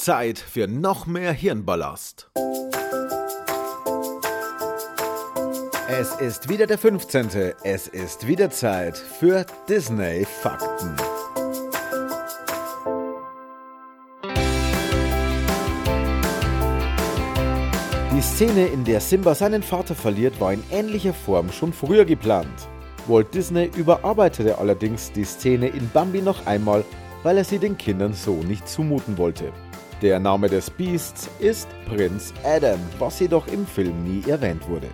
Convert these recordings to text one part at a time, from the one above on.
Zeit für noch mehr Hirnballast. Es ist wieder der 15. Es ist wieder Zeit für Disney Fakten. Die Szene, in der Simba seinen Vater verliert, war in ähnlicher Form schon früher geplant. Walt Disney überarbeitete allerdings die Szene in Bambi noch einmal, weil er sie den Kindern so nicht zumuten wollte. Der Name des Beasts ist Prinz Adam, was jedoch im Film nie erwähnt wurde.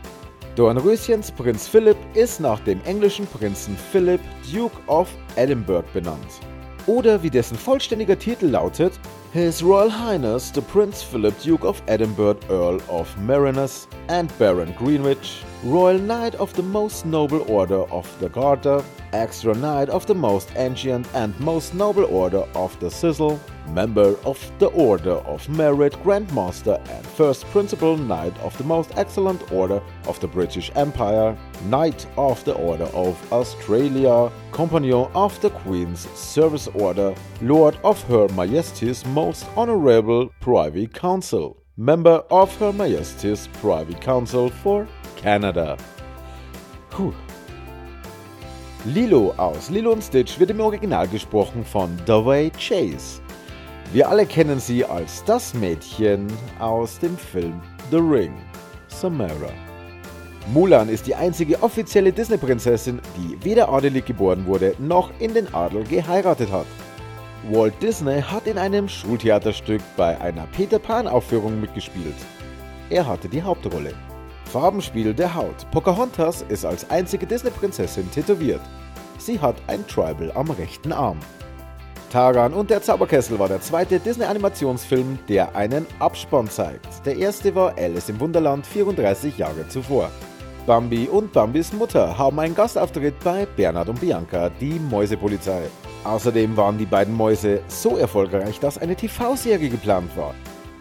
Dornröschens Prinz Philip ist nach dem englischen Prinzen Philip, Duke of Edinburgh benannt. Oder wie dessen vollständiger Titel lautet, His Royal Highness the Prince Philip Duke of Edinburgh Earl of Marinus and Baron Greenwich, Royal Knight of the Most Noble Order of the Garter, Extra Knight of the Most Ancient and Most Noble Order of the Sizzle, Member of the Order of Merit, Grandmaster and First Principal Knight of the Most Excellent Order of the British Empire, Knight of the Order of Australia, Companion of the Queen's Service Order, Lord of Her Majesty's Most Honorable Privy Council, Member of Her Majesty's Privy Council for Canada. Puh. Lilo aus Lilo und Stitch wird im Original gesprochen von Dovey Chase. Wir alle kennen sie als das Mädchen aus dem Film The Ring, Samara. Mulan ist die einzige offizielle Disney-Prinzessin, die weder adelig geboren wurde noch in den Adel geheiratet hat. Walt Disney hat in einem Schultheaterstück bei einer Peter Pan-Aufführung mitgespielt. Er hatte die Hauptrolle. Farbenspiel der Haut. Pocahontas ist als einzige Disney-Prinzessin tätowiert. Sie hat ein Tribal am rechten Arm. Taran und der Zauberkessel war der zweite Disney-Animationsfilm, der einen Abspann zeigt. Der erste war Alice im Wunderland 34 Jahre zuvor. Bambi und Bambis Mutter haben einen Gastauftritt bei Bernhard und Bianca, die Mäusepolizei. Außerdem waren die beiden Mäuse so erfolgreich, dass eine TV-Serie geplant war.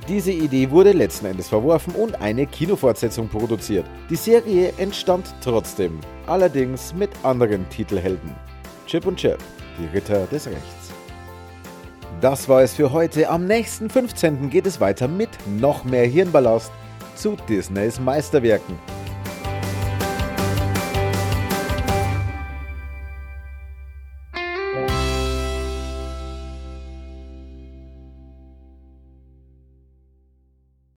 Diese Idee wurde letzten Endes verworfen und eine Kinofortsetzung produziert. Die Serie entstand trotzdem, allerdings mit anderen Titelhelden. Chip und Chip, die Ritter des Rechts. Das war es für heute. Am nächsten 15. geht es weiter mit noch mehr Hirnballast zu Disneys Meisterwerken.